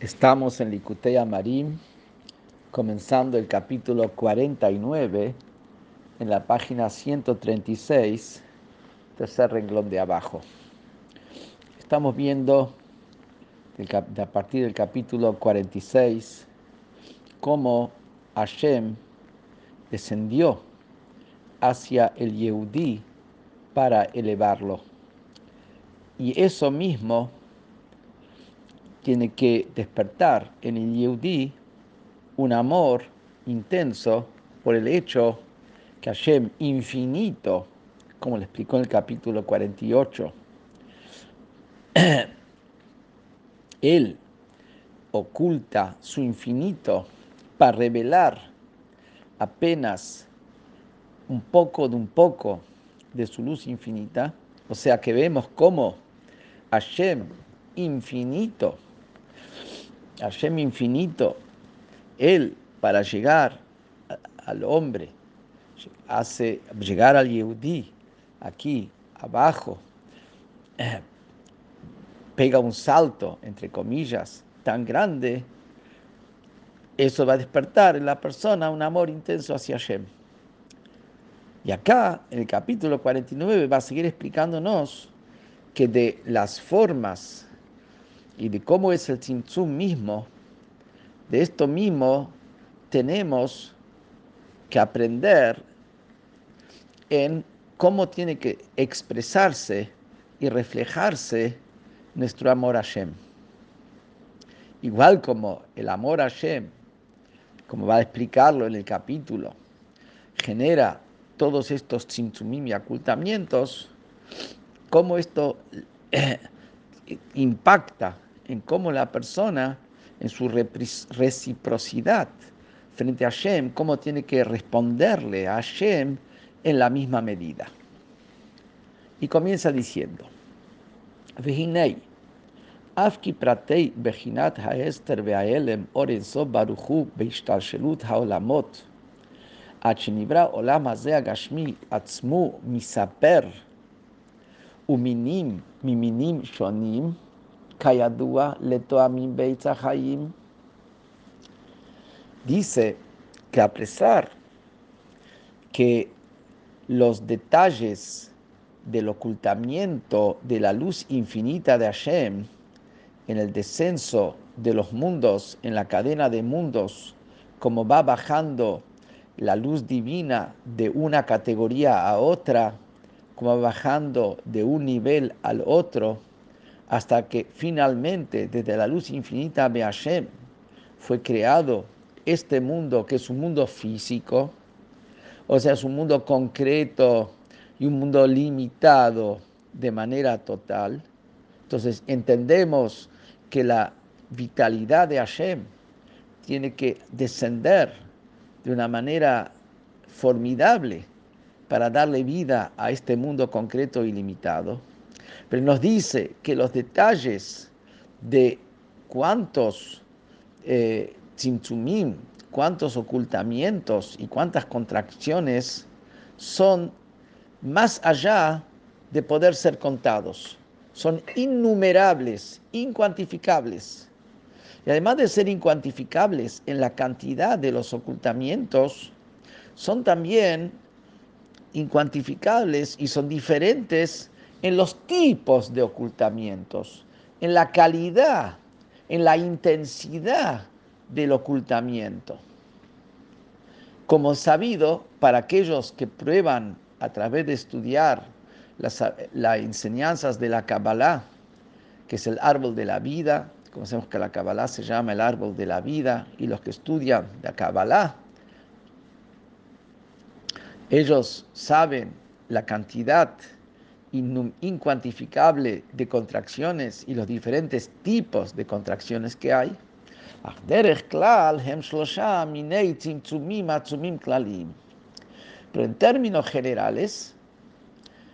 Estamos en Likutei Amarim, comenzando el capítulo 49, en la página 136, tercer renglón de abajo. Estamos viendo a partir del capítulo 46 cómo Hashem descendió hacia el Yehudí para elevarlo. Y eso mismo tiene que despertar en el Yehudi un amor intenso por el hecho que Hashem infinito, como le explicó en el capítulo 48, Él oculta su infinito para revelar apenas un poco de un poco de su luz infinita. O sea que vemos cómo Hashem infinito Hashem infinito, Él para llegar al hombre, hace llegar al Yehudí, aquí abajo, pega un salto, entre comillas, tan grande, eso va a despertar en la persona un amor intenso hacia Hashem. Y acá, en el capítulo 49, va a seguir explicándonos que de las formas y de cómo es el Tzimtzum mismo, de esto mismo tenemos que aprender en cómo tiene que expresarse y reflejarse nuestro amor a Hashem. Igual como el amor a Hashem, como va a explicarlo en el capítulo, genera todos estos tzimtzumim y ocultamientos, cómo esto impacta en cómo la persona, en su reciprocidad frente a Hashem, cómo tiene que responderle a Hashem en la misma medida. Y comienza diciendo, Vehinei, Afki Pratei Bechinat Haester Beaelem Orenzo Baruchu Beishtalshelut Haolamot, Achenibra Olam Azeh Agashmi Atzmu Misaper, Uminim Miminim Shonim, Kayadua Letoamim Beitza Dice que a pesar que los detalles del ocultamiento de la luz infinita de Hashem en el descenso de los mundos, en la cadena de mundos, como va bajando la luz divina de una categoría a otra, como va bajando de un nivel al otro, hasta que finalmente desde la luz infinita de Hashem fue creado este mundo que es un mundo físico, o sea, es un mundo concreto y un mundo limitado de manera total. Entonces entendemos que la vitalidad de Hashem tiene que descender de una manera formidable para darle vida a este mundo concreto y limitado. Pero nos dice que los detalles de cuántos eh, cuántos ocultamientos y cuántas contracciones son más allá de poder ser contados. Son innumerables, incuantificables. Y además de ser incuantificables en la cantidad de los ocultamientos, son también incuantificables y son diferentes en los tipos de ocultamientos, en la calidad, en la intensidad del ocultamiento. Como sabido, para aquellos que prueban a través de estudiar las, enseñanzas de la Kabbalah, que es el árbol de la vida, conocemos que la Kabbalah se llama el árbol de la vida, y los que estudian la Kabbalah, ellos saben la cantidad incuantificable de contracciones y los diferentes tipos de contracciones que hay. Pero en términos generales,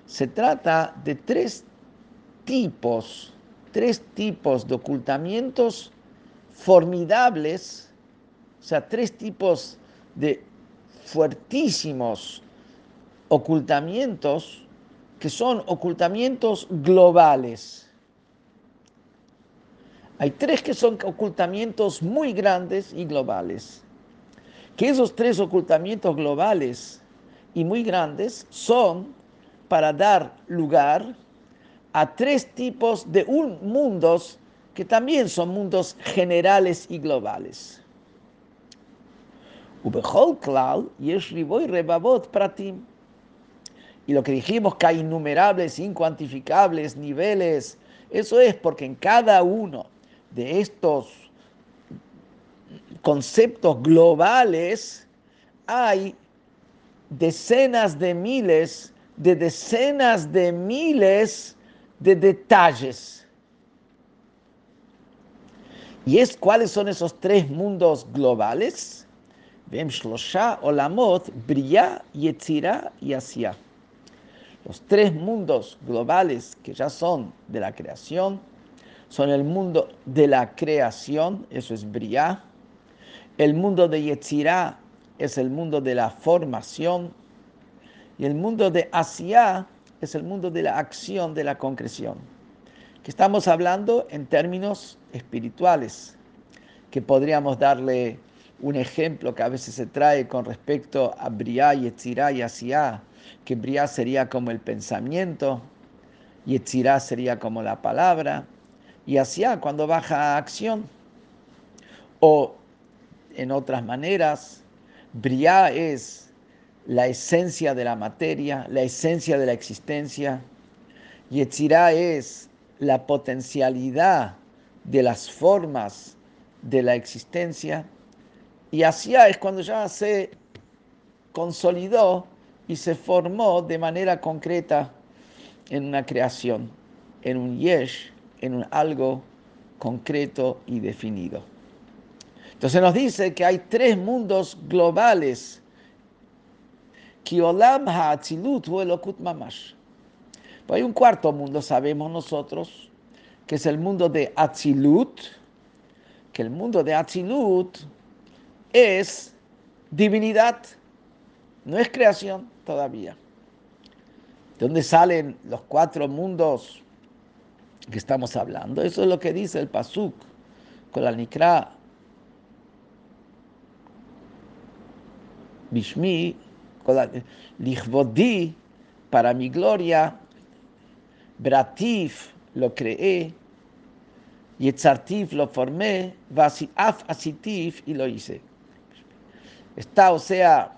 se trata de tres tipos, tres tipos de ocultamientos formidables, o sea, tres tipos de fuertísimos ocultamientos que son ocultamientos globales. Hay tres que son ocultamientos muy grandes y globales. Que esos tres ocultamientos globales y muy grandes son para dar lugar a tres tipos de mundos que también son mundos generales y globales. Y lo que dijimos que hay innumerables, incuantificables niveles, eso es porque en cada uno de estos conceptos globales hay decenas de miles, de decenas de miles de detalles. ¿Y es cuáles son esos tres mundos globales? Olamot, y. Los tres mundos globales que ya son de la creación son el mundo de la creación, eso es Bria. El mundo de Yetzirah es el mundo de la formación. Y el mundo de Asia es el mundo de la acción, de la concreción. Que estamos hablando en términos espirituales, que podríamos darle un ejemplo que a veces se trae con respecto a Briá, Yetzirah y Asia, que Briá sería como el pensamiento, Yetzirah sería como la palabra, y Asia cuando baja a acción. O en otras maneras, Briá es la esencia de la materia, la esencia de la existencia. Yetzirah es la potencialidad de las formas de la existencia. Y Asia es cuando ya se consolidó y se formó de manera concreta en una creación, en un yesh, en un algo concreto y definido. Entonces nos dice que hay tres mundos globales. Kiolam mamash. hay un cuarto mundo, sabemos nosotros, que es el mundo de Atzilut, que el mundo de Atzilut es divinidad, no es creación todavía. ¿De dónde salen los cuatro mundos que estamos hablando? Eso es lo que dice el Pasuk con la Nikra Bishmi, Lichvodi, para mi gloria, Bratif lo creé, Yetzartif lo formé, Af Asitif y lo hice. Está, o sea,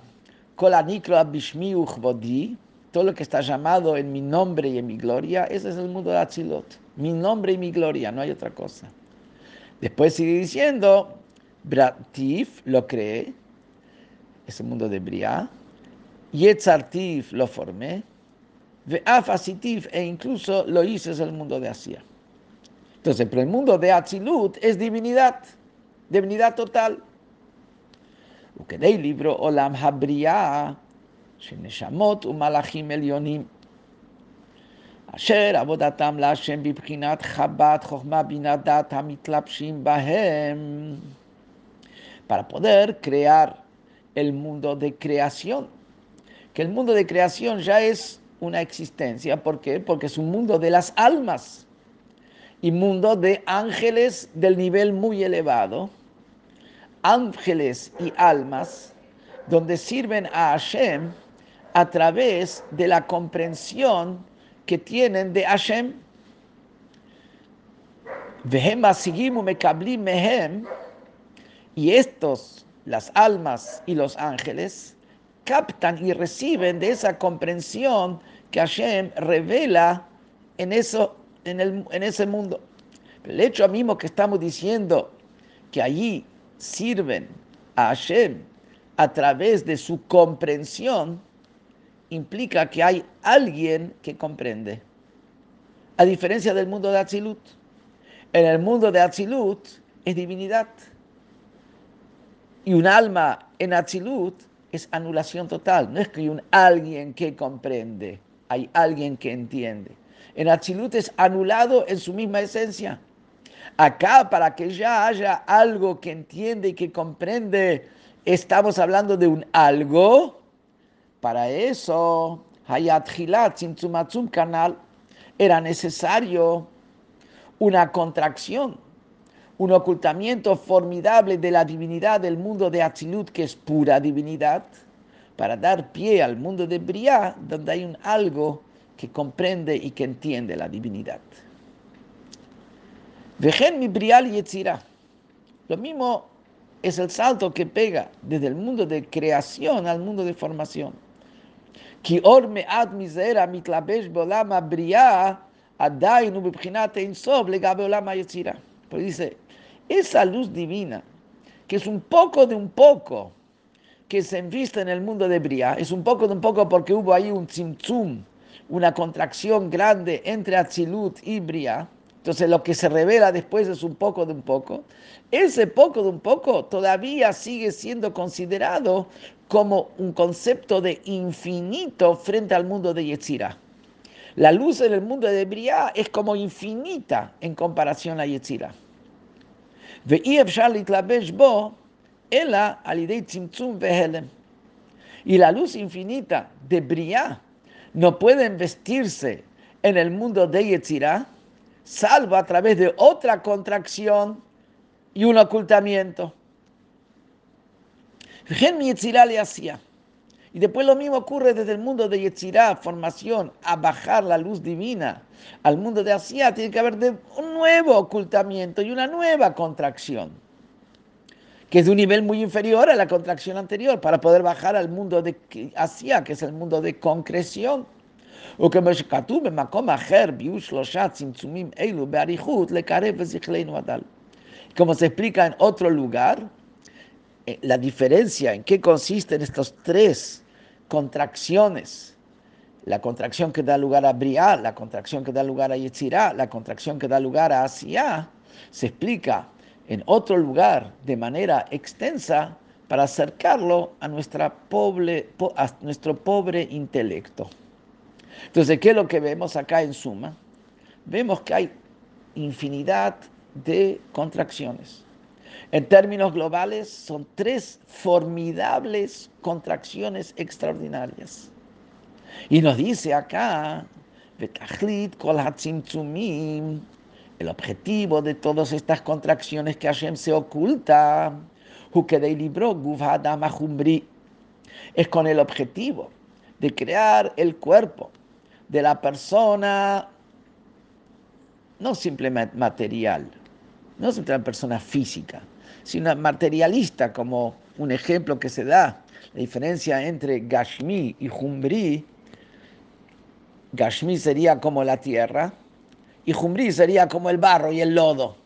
todo lo que está llamado en mi nombre y en mi gloria, ese es el mundo de Atzilot. Mi nombre y mi gloria, no hay otra cosa. Después sigue diciendo, Bratif lo creé, es el mundo de Briá, Yetzartif lo formé, Ve'afasitif e incluso lo hice es el mundo de Asia. Entonces, pero el mundo de Atzilut es divinidad, divinidad total. וכדי libro עולם הבריאה של נשמות ומלאכים עליונים, אשר עבודתם להשם בבחינת חב"ד, חוכמה, בינה, דת המתלבשים בהם, para poder crear el mundo de creación. Que el mundo de creación ya es una existencia. ¿Por qué? Porque es un mundo de las almas y mundo de ángeles del nivel muy elevado. Ángeles y almas donde sirven a Hashem a través de la comprensión que tienen de Hashem. Y estos las almas y los ángeles captan y reciben de esa comprensión que Hashem revela en, eso, en, el, en ese mundo. El hecho mismo que estamos diciendo que allí sirven a Hashem a través de su comprensión, implica que hay alguien que comprende. A diferencia del mundo de Atzilut. En el mundo de Atzilut es divinidad. Y un alma en Atzilut es anulación total. No es que hay un alguien que comprende, hay alguien que entiende. En Atzilut es anulado en su misma esencia. Acá, para que ya haya algo que entiende y que comprende, estamos hablando de un algo. Para eso, Hayat Hilat, Canal, era necesario una contracción un ocultamiento formidable de la divinidad del mundo de Atzilut, que es pura divinidad, para dar pie al mundo de Briah, donde hay un algo que comprende y que entiende la divinidad. Vejen mi Briah y Lo mismo es el salto que pega desde el mundo de creación al mundo de formación. Ki or me'at mizera mitlabesh bolama Briah, adainu bebchinat einsob legabe olama yetzira. Pero dice, esa luz divina, que es un poco de un poco, que se enviste en el mundo de Bria, es un poco de un poco porque hubo ahí un tzimtzum, una contracción grande entre Atzilut y Bria. Entonces lo que se revela después es un poco de un poco. Ese poco de un poco todavía sigue siendo considerado como un concepto de infinito frente al mundo de Yetzirah. La luz en el mundo de Bria es como infinita en comparación a Yetzirah. Y la luz infinita de Briah no puede vestirse en el mundo de Yetzirah, salvo a través de otra contracción y un ocultamiento. le hacía. Y después lo mismo ocurre desde el mundo de Yetzirah, formación, a bajar la luz divina al mundo de Asia, tiene que haber un nuevo ocultamiento y una nueva contracción que es de un nivel muy inferior a la contracción anterior, para poder bajar al mundo de Asia, que es el mundo de concreción. Como se explica en otro lugar, la diferencia en qué consisten estas tres contracciones, la contracción que da lugar a Briah, la contracción que da lugar a Yetzirah, la contracción que da lugar a Asia, se explica en otro lugar de manera extensa para acercarlo a nuestro pobre intelecto. Entonces, ¿qué es lo que vemos acá en suma? Vemos que hay infinidad de contracciones. En términos globales, son tres formidables contracciones extraordinarias. Y nos dice acá, el objetivo de todas estas contracciones que Hashem se oculta, es con el objetivo de crear el cuerpo de la persona, no simplemente material, no simplemente persona física, sino materialista, como un ejemplo que se da, la diferencia entre Gashmi y Jumbri. Gashmi sería como la tierra, y Jumbrí sería como el barro y el lodo,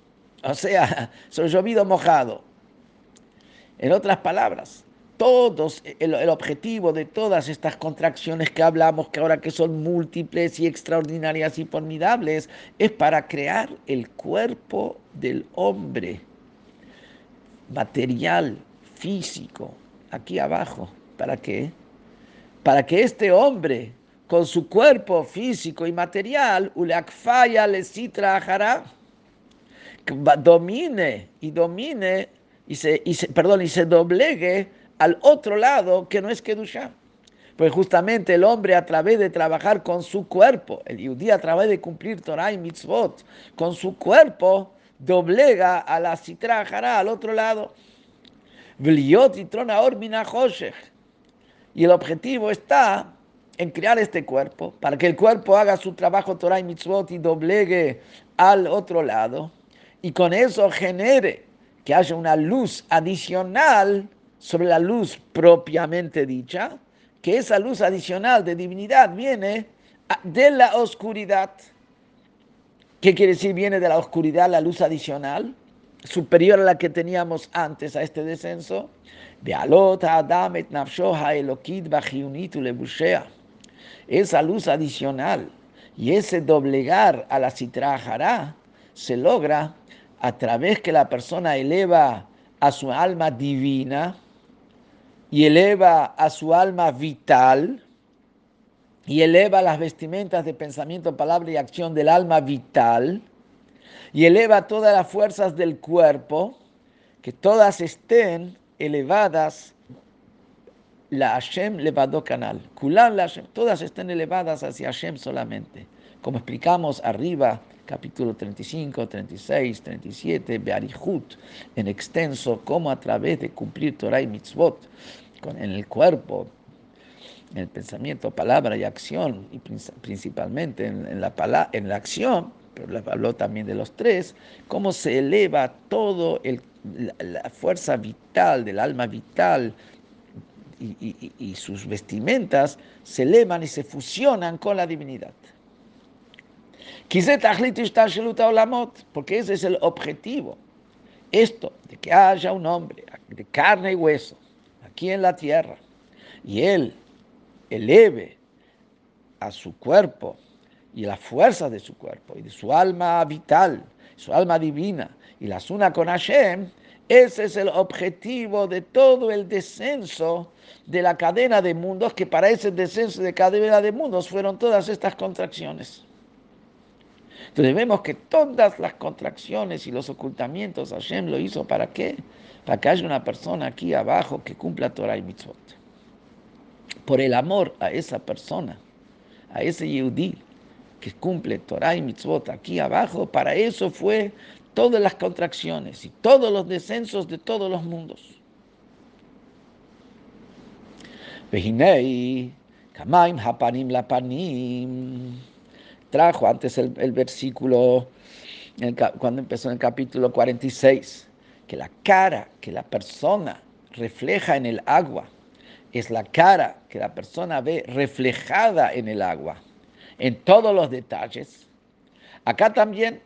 o sea, son llovido mojado. En otras palabras, todos, el, el, objetivo de todas estas contracciones que hablamos, que ahora que son múltiples y extraordinarias y formidables, es para crear el cuerpo del hombre, material, físico, aquí abajo. ¿Para qué? Para que este hombre con su cuerpo físico y material, ulakfaya le citra domine y domine y se, y se, perdón, y se doblegue al otro lado que no es Kedusha. Pues justamente el hombre a través de trabajar con su cuerpo, el judí a través de cumplir Torah y mitzvot, con su cuerpo, doblega a la citra al otro lado. Y el objetivo está en crear este cuerpo, para que el cuerpo haga su trabajo Torah y mitzvot y doblegue al otro lado, y con eso genere que haya una luz adicional sobre la luz propiamente dicha, que esa luz adicional de divinidad viene de la oscuridad. ¿Qué quiere decir viene de la oscuridad la luz adicional? Superior a la que teníamos antes a este descenso. Esa luz adicional y ese doblegar a la citrajara se logra a través que la persona eleva a su alma divina y eleva a su alma vital y eleva las vestimentas de pensamiento, palabra y acción del alma vital y eleva todas las fuerzas del cuerpo, que todas estén elevadas la Hashem levado canal. Kulan la Hashem, todas están elevadas hacia Hashem solamente. Como explicamos arriba capítulo 35, 36, 37, Bearihut, en extenso, cómo a través de cumplir Torah y mitzvot en el cuerpo, en el pensamiento, palabra y acción, y principalmente en, la, en la acción, pero habló también de los tres, cómo se eleva todo la, fuerza vital del alma vital y, sus vestimentas se elevan y se fusionan con la divinidad. Porque ese es el objetivo. Esto, de que haya un hombre de carne y hueso aquí en la tierra y él eleve a su cuerpo y la fuerza de su cuerpo y de su alma vital, su alma divina, y las una con Hashem, ese es el objetivo de todo el descenso de la cadena de mundos, que para ese descenso de cadena de mundos fueron todas estas contracciones. Entonces vemos que todas las contracciones y los ocultamientos Hashem lo hizo para qué? Para que haya una persona aquí abajo que cumpla Torah y Mitzvot. Por el amor a esa persona, a ese Yehudí, que cumple Torah y mitzvot aquí abajo, para eso fue todas las contracciones y todos los descensos de todos los mundos. Vejinei, Kamaim Hapanim Lapanim. Trajo antes el, versículo, cuando empezó en el capítulo 46, que la cara que la persona refleja en el agua es la cara que la persona ve reflejada en el agua en todos los detalles. Acá también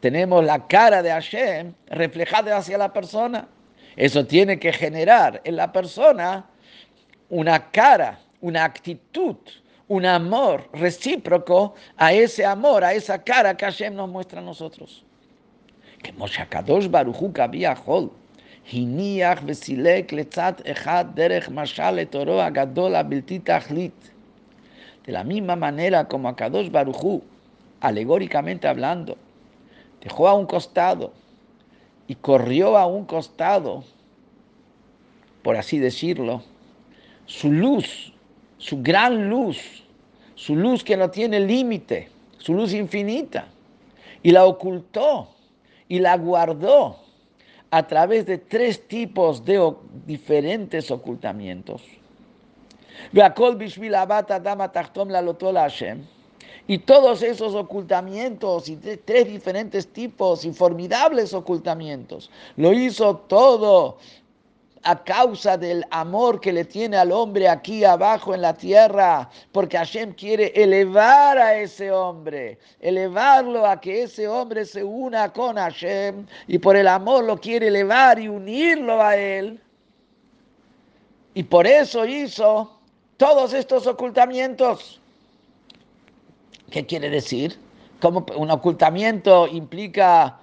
tenemos la cara de Hashem reflejada hacia la persona. Eso tiene que generar en la persona una cara, una actitud, un amor recíproco a ese amor, a esa cara que Hashem nos muestra a nosotros. Que Moshe Kadosh Baruchu Hol, Hiniach Vesilek Letzat Echad Derech Mashal Etoro Agadol Abilti Tachlit. De la misma manera como Akadosh Barujú, alegóricamente hablando, dejó a un costado y corrió a un costado, por así decirlo, su luz, su gran luz, su luz que no tiene límite, su luz infinita, y la ocultó y la guardó a través de tres tipos de diferentes ocultamientos. Y todos esos ocultamientos y tres diferentes tipos y formidables ocultamientos, lo hizo todo a causa del amor que le tiene al hombre aquí abajo en la tierra, porque Hashem quiere elevar a ese hombre, elevarlo a que ese hombre se una con Hashem, y por el amor lo quiere elevar y unirlo a él. Y por eso hizo todos estos ocultamientos. ¿Qué quiere decir? Como un ocultamiento implica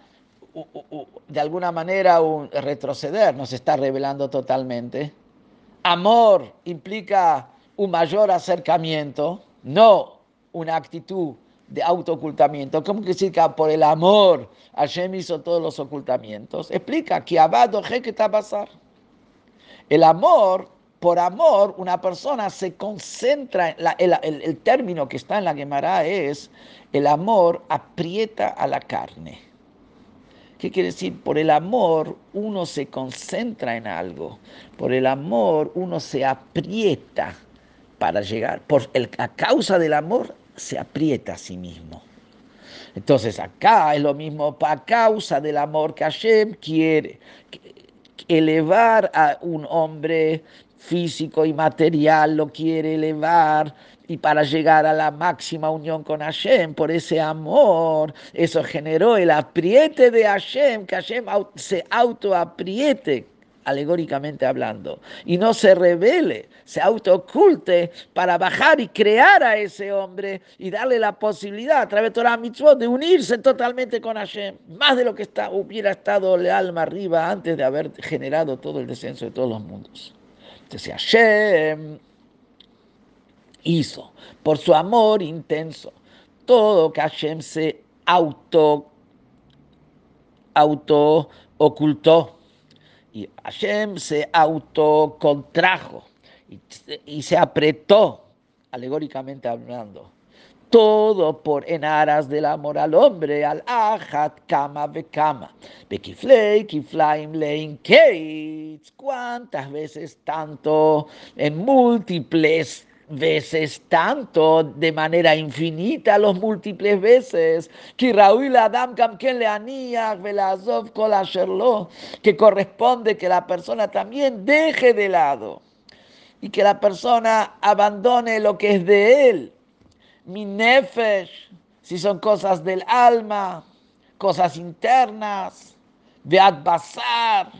de alguna manera un retroceder, nos está revelando totalmente. Amor implica un mayor acercamiento, no una actitud de autoocultamiento. ¿Cómo que decir por el amor Hashem hizo todos los ocultamientos? Explica que abado que está pasar. El amor por amor, una persona se concentra, el, el, término que está en la Gemara es, el amor aprieta a la carne. ¿Qué quiere decir? Por el amor uno se concentra en algo, por el amor uno se aprieta para llegar, por el, a causa del amor se aprieta a sí mismo. Entonces acá es lo mismo, a causa del amor que Hashem quiere elevar a un hombre físico y material lo quiere elevar y para llegar a la máxima unión con Hashem, por ese amor, eso generó el apriete de Hashem, que Hashem se autoapriete, alegóricamente hablando, y no se revele, se autooculte para bajar y crear a ese hombre y darle la posibilidad a través de Torah Mitzvot de unirse totalmente con Hashem, más de lo que está, hubiera estado el alma arriba antes de haber generado todo el descenso de todos los mundos. Entonces Hashem hizo por su amor intenso todo que Hashem se auto, auto ocultó y Hashem se autocontrajo y, y se apretó, alegóricamente hablando, todo por en aras del amor al hombre, al ajat kama bekama. Bekiflei, kiflaim lein keitz. ¿Cuántas veces tanto? En múltiples veces tanto, de manera infinita, los múltiples veces, que corresponde que la persona también deje de lado y que la persona abandone lo que es de él. Mi nefesh, si son cosas del alma, cosas internas, de basar,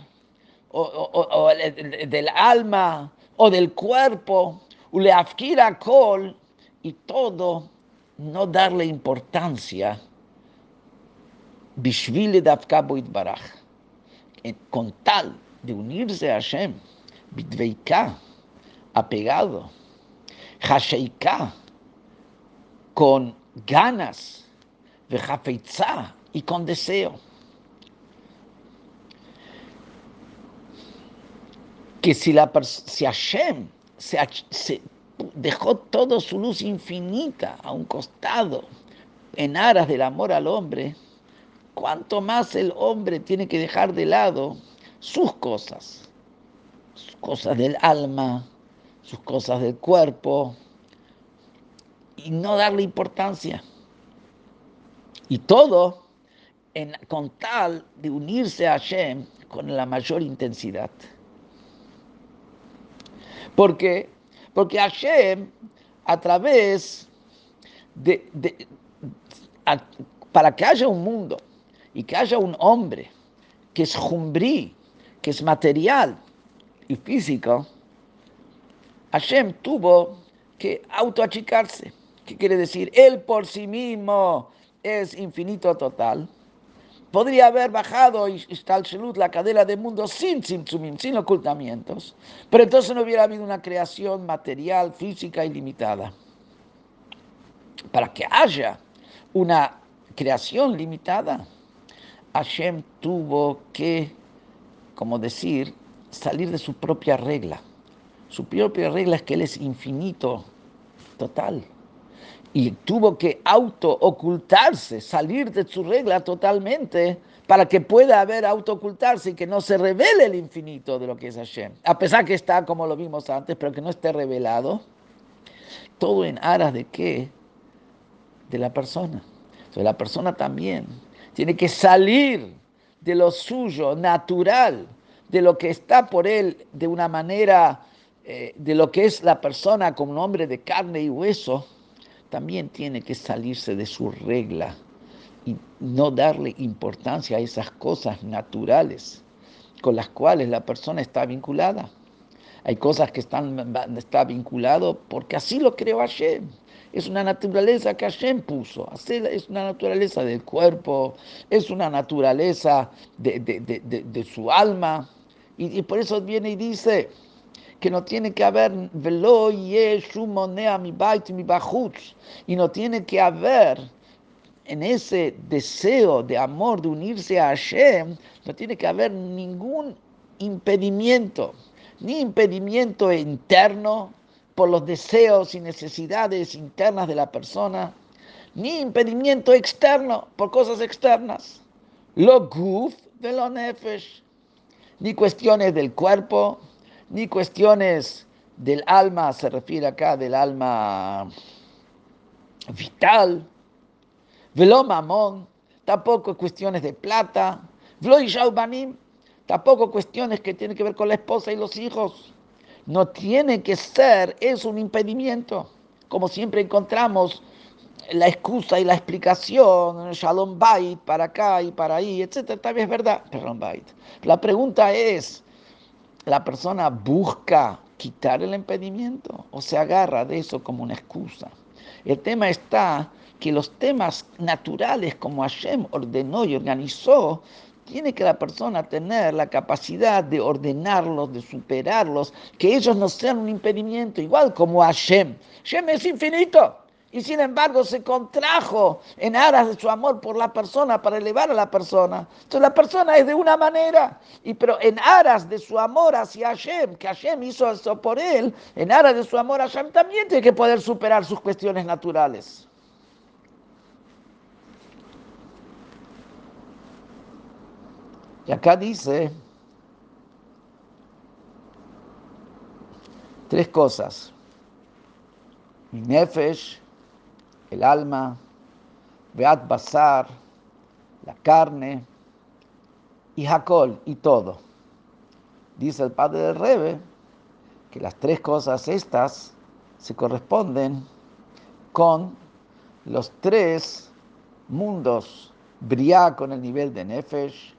o, o del alma, o del cuerpo, Uleafkira kol y todo no darle importancia. Bishvile dafkabo baraj. Con tal de unirse a Hashem, bitveika, apegado, hasheika, con ganas, vejafeitza y con deseo. Que si, la, si Hashem se, dejó toda su luz infinita a un costado en aras del amor al hombre, cuanto más el hombre tiene que dejar de lado sus cosas, sus cosas del alma, sus cosas del cuerpo, y no darle importancia. Y todo con tal de unirse a Hashem con la mayor intensidad. Porque, porque Hashem, a través de, para que haya un mundo y que haya un hombre que es jumbrí, que es material y físico, Hashem tuvo que autoachicarse. ¿Qué quiere decir? Él por sí mismo es infinito total podría haber bajado la cadena del mundo sin simtsumim, sin ocultamientos, pero entonces no hubiera habido una creación material, física ilimitada. Para que haya una creación limitada, Hashem tuvo que, como decir, salir de su propia regla. Su propia regla es que Él es infinito, total y tuvo que auto ocultarse, salir de su regla totalmente para que pueda haber auto ocultarse y que no se revele el infinito de lo que es Hashem. A pesar que está como lo vimos antes, pero que no esté revelado. Todo en aras de qué? De la persona. Entonces la persona también tiene que salir de lo suyo, natural, de lo que está por él de una manera, eh, de lo que es la persona como un hombre de carne y hueso también tiene que salirse de su regla y no darle importancia a esas cosas naturales con las cuales la persona está vinculada. Hay cosas que están está vinculado porque así lo creó Hashem. Es una naturaleza que Hashem puso. Es una naturaleza del cuerpo, es una naturaleza de, su alma. y por eso viene y dice, que no tiene que haber velo mi bait mi y no tiene que haber en ese deseo de amor de unirse a Hashem, no tiene que haber ningún impedimento, ni impedimento interno por los deseos y necesidades internas de la persona, ni impedimento externo por cosas externas. Lo guf de lo nefesh, ni cuestiones del cuerpo, ni cuestiones del alma, se refiere acá del alma vital, velo mamón, tampoco cuestiones de plata, velo banim, tampoco cuestiones que tienen que ver con la esposa y los hijos. No tiene que ser, es un impedimento. Como siempre encontramos la excusa y la explicación, Shalom Bait, para acá y para ahí, etc. También es verdad, Shalom Bait. La pregunta es, la persona busca quitar el impedimento o se agarra de eso como una excusa. El tema está que los temas naturales como Hashem ordenó y organizó, tiene que la persona tener la capacidad de ordenarlos, de superarlos, que ellos no sean un impedimento, igual como Hashem. Hashem es infinito y sin embargo se contrajo en aras de su amor por la persona para elevar a la persona. Entonces la persona es de una manera, y, pero en aras de su amor hacia Hashem, que Hashem hizo eso por él, en aras de su amor a Hashem también tiene que poder superar sus cuestiones naturales. Y acá dice tres cosas. Nefesh, el alma, Beat Basar, la carne, y Hakol, y todo. Dice el padre del Rebe que las tres cosas estas se corresponden con los tres mundos, Briá con el nivel de Nefesh,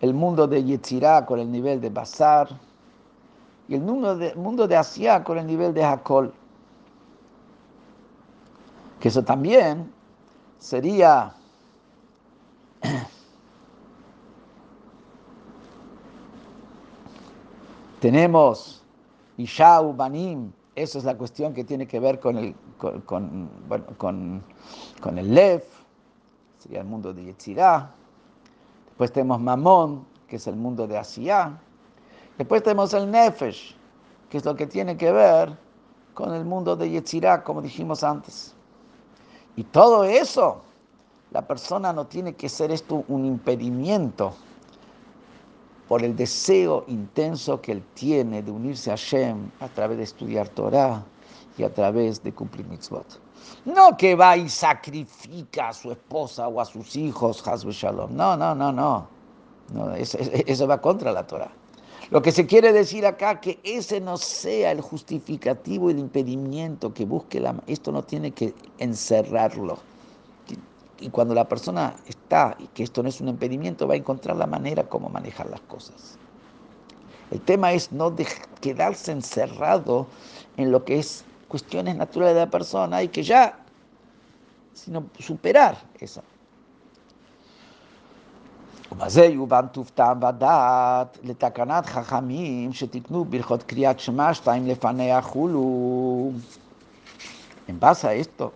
el mundo de Yetzirah con el nivel de Basar, y el mundo de, mundo de Asia con el nivel de Hakol. Que eso también sería tenemos Ishau, Banim, eso es la cuestión que tiene que ver con el, con, con, el Lev, sería el mundo de Yetzirah. Después tenemos Mamón, que es el mundo de Asiá. Después tenemos el Nefesh, que es lo que tiene que ver con el mundo de Yetzirah, como dijimos antes. Y todo eso, la persona no tiene que ser esto un impedimento por el deseo intenso que él tiene de unirse a Hashem a través de estudiar Torah y a través de cumplir mitzvot. No que va y sacrifica a su esposa o a sus hijos, Hasbe Shalom. No, no, no, no. no eso, eso va contra la Torah. Lo que se quiere decir acá, que ese no sea el justificativo, el impedimento que busque la... Esto no tiene que encerrarlo. Y cuando la persona está, y que esto no es un impedimento, va a encontrar la manera como manejar las cosas. El tema es no quedarse encerrado en lo que es cuestiones naturales de la persona y que ya, sino superar eso. ובזה יובן טובתם ודעת לתקנת חכמים שתיקנו ברכות קריאת שמע שתיים לפניה חולו. En base a esto,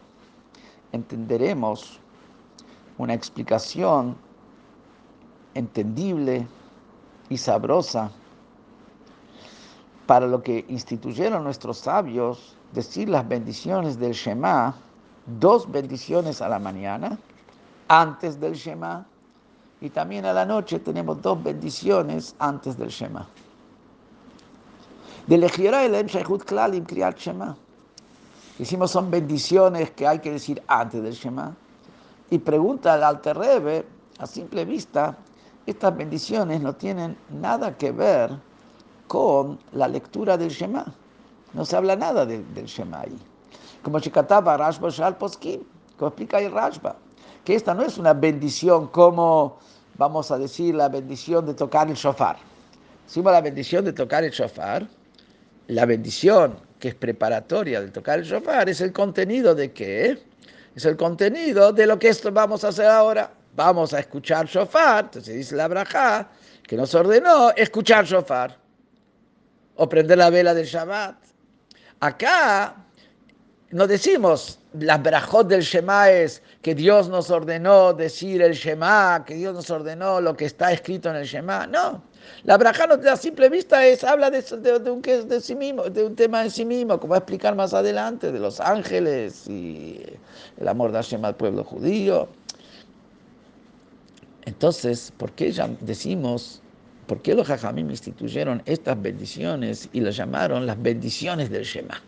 entenderemos una explicación entendible y sabrosa para lo que instituyeron nuestros sabios, decir las bendiciones del Shema, dos bendiciones a la mañana, antes del Shema, y también a la noche tenemos dos bendiciones antes del Shema. De el Klalim Kriyat Shema. Decimos son bendiciones que hay que decir antes del Shema. Y pregunta al Alter Rebbe, a simple vista, estas bendiciones no tienen nada que ver con la lectura del Shema. No se habla nada del Shema ahí. Como Rashba Shal Poskim, como explica ahí Rashba, que esta no es una bendición como, vamos a decir, la bendición de tocar el shofar. Decimos la bendición de tocar el shofar, la bendición que es preparatoria de tocar el shofar es el contenido de qué? Es el contenido de lo que esto vamos a hacer ahora. Vamos a escuchar shofar, entonces dice la braja que nos ordenó escuchar shofar o prender la vela del Shabbat. Acá no decimos las brajot del Shema es que Dios nos ordenó decir el Shema, que Dios nos ordenó lo que está escrito en el Shema. No, la braja a simple vista es, habla de, un, sí mismo, de un tema en sí mismo, como va a explicar más adelante, de los ángeles y el amor de Hashem al pueblo judío. Entonces, ¿por qué decimos ¿Por qué los Jajamim instituyeron estas bendiciones y las llamaron las bendiciones del Shema?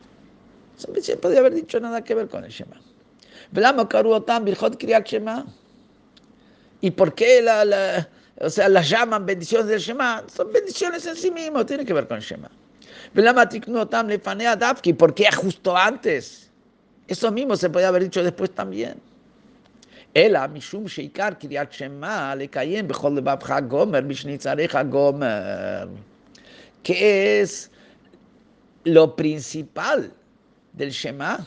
Esa bendición podría haber dicho nada que ver con el Shema. ¿Y por qué la, o sea, las llaman bendiciones del Shema? Son bendiciones en sí mismos, tiene que ver con el Shema. ¿Por qué justo antes? Eso mismo se podría haber dicho después también. אלא משום שעיקר קריאת שמע לקיים בכל לבבך גומר, משניצריך גומר. Que es lo principal del Shema.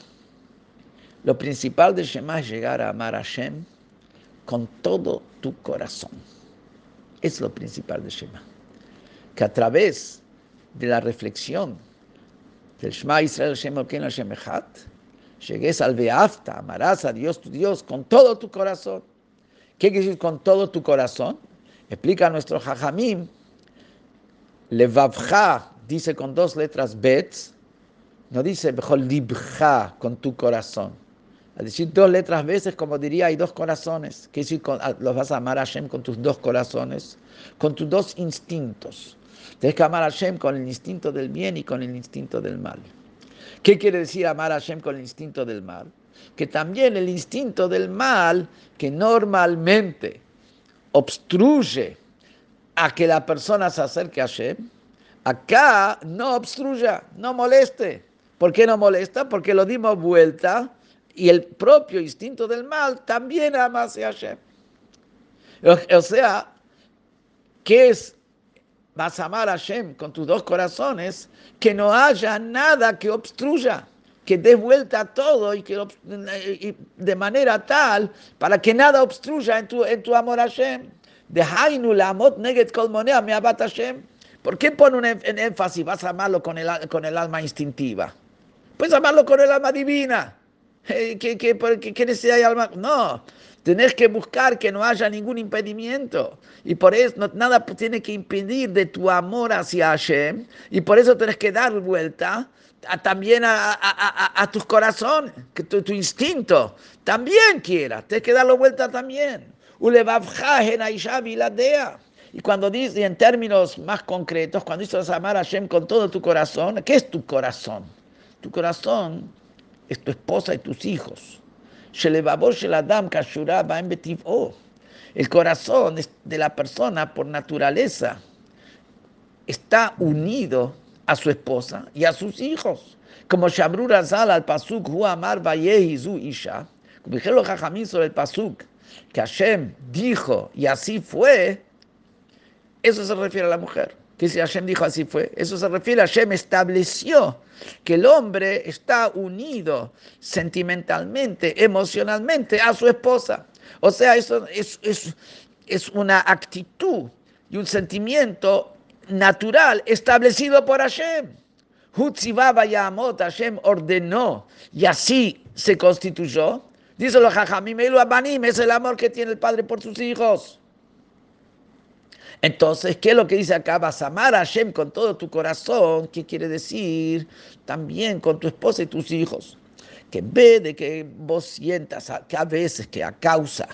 Lo principal del Shema es llegar a amar a Hashem con todo tu corazón. Es lo principal del Shema. Que a través de la reflexión del Shema Israel Hashem Elkeinu Hashem Echad, llegues al Beafta, amarás a Dios tu Dios con todo tu corazón. ¿Qué quiere decir con todo tu corazón? Explica nuestro Jajamim, Levavja dice con dos letras Bet, no dice Bechol Libja con tu corazón. Al decir dos letras veces, como diría, hay dos corazones. Que decir, los vas a amar a Hashem con tus dos corazones, con tus dos instintos. Tienes que amar a Hashem con el instinto del bien y con el instinto del mal. ¿Qué quiere decir amar a Hashem con el instinto del mal? Que también el instinto del mal, que normalmente obstruye a que la persona se acerque a Hashem, acá no obstruya, no moleste. ¿Por qué no molesta? Porque lo dimos vuelta y el propio instinto del mal también ama a Hashem. O sea, ¿qué es vas a amar a Hashem con tus dos corazones, que no haya nada que obstruya, que dé vuelta a todo y que de manera tal para que nada obstruya en tu, en tu amor a Hashem. De amot neget me Hashem. ¿Por qué pone un énfasis? Vas a amarlo con el, con el alma instintiva. Puedes amarlo con el alma divina. ¿Qué, qué, qué, qué necesidad hay alma? No. Tenés que buscar que no haya ningún impedimento. Y por eso nada tiene que impedir de tu amor hacia Hashem. Y por eso tenés que dar vuelta también a, tus corazones, que tu, instinto también quiera. Tienes que darlo vuelta también. Y cuando dice en términos más concretos, cuando dices amar a Hashem con todo tu corazón, ¿qué es tu corazón? Tu corazón es tu esposa y tus hijos. El corazón de la persona por naturaleza está unido a su esposa y a sus hijos. Como Shamru Razal al Pasuk, Amar Isha, como dijeron los sobre el Pasuk, que Hashem dijo y así fue, eso se refiere a la mujer. Que si Hashem dijo así fue, eso se refiere a Hashem estableció que el hombre está unido sentimentalmente, emocionalmente a su esposa. O sea, eso es, es, una actitud y un sentimiento natural establecido por Hashem. Hutzibaba Yamot, Hashem ordenó y así se constituyó. Dice los Jajamim, es el amor que tiene el padre por sus hijos. Entonces, ¿qué es lo que dice acá? Vas a amar a Hashem con todo tu corazón. ¿Qué quiere decir? También con tu esposa y tus hijos. Que en vez de que vos sientas que a veces que a causa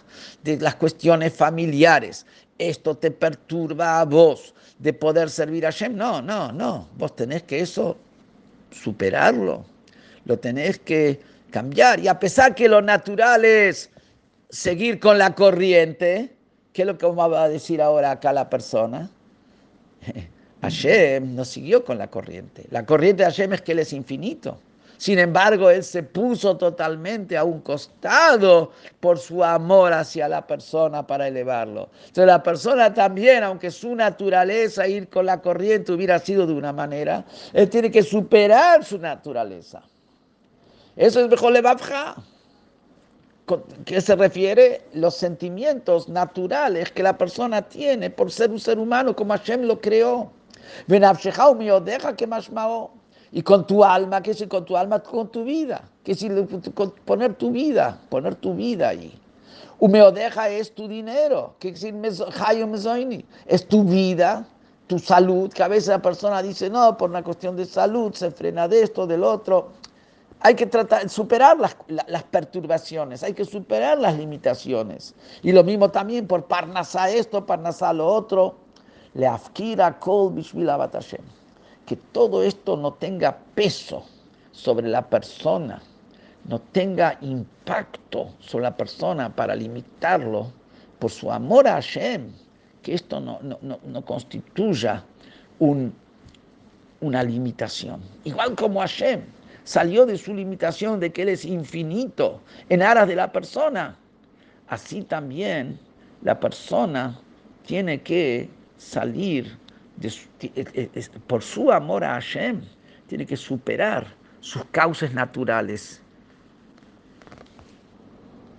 de las cuestiones familiares esto te perturba a vos de poder servir a Hashem, no, no, no. Vos tenés que eso superarlo. Lo tenés que cambiar. Y a pesar que lo natural es seguir con la corriente, ¿Qué es lo que va a decir ahora acá la persona? Hashem no siguió con la corriente. La corriente de Hashem es que Él es infinito. Sin embargo, Él se puso totalmente a un costado por su amor hacia la persona para elevarlo. Entonces la persona también, aunque su naturaleza ir con la corriente hubiera sido de una manera, Él tiene que superar su naturaleza. Eso es mejor levavja. ¿Qué se refiere? Los sentimientos naturales que la persona tiene por ser un ser humano como Hashem lo creó. deja que Y con tu alma, ¿qué es con tu alma? Con tu vida. ¿Qué es poner tu vida? Poner tu vida ahí. deja es tu dinero. ¿Qué es Es tu vida, tu salud. Que a veces la persona dice, no, por una cuestión de salud se frena de esto, del otro hay que tratar, superar las, las, perturbaciones, hay que superar las limitaciones. Y lo mismo también por Parnasá esto, Parnasá lo otro. Le afkira kol Que todo esto no tenga peso sobre la persona, no tenga impacto sobre la persona para limitarlo por su amor a Hashem. Que esto no, no, no, constituya un, una limitación. Igual como Hashem salió de su limitación de que Él es infinito en aras de la persona. Así también la persona tiene que salir por su amor a Hashem, tiene que superar sus causas naturales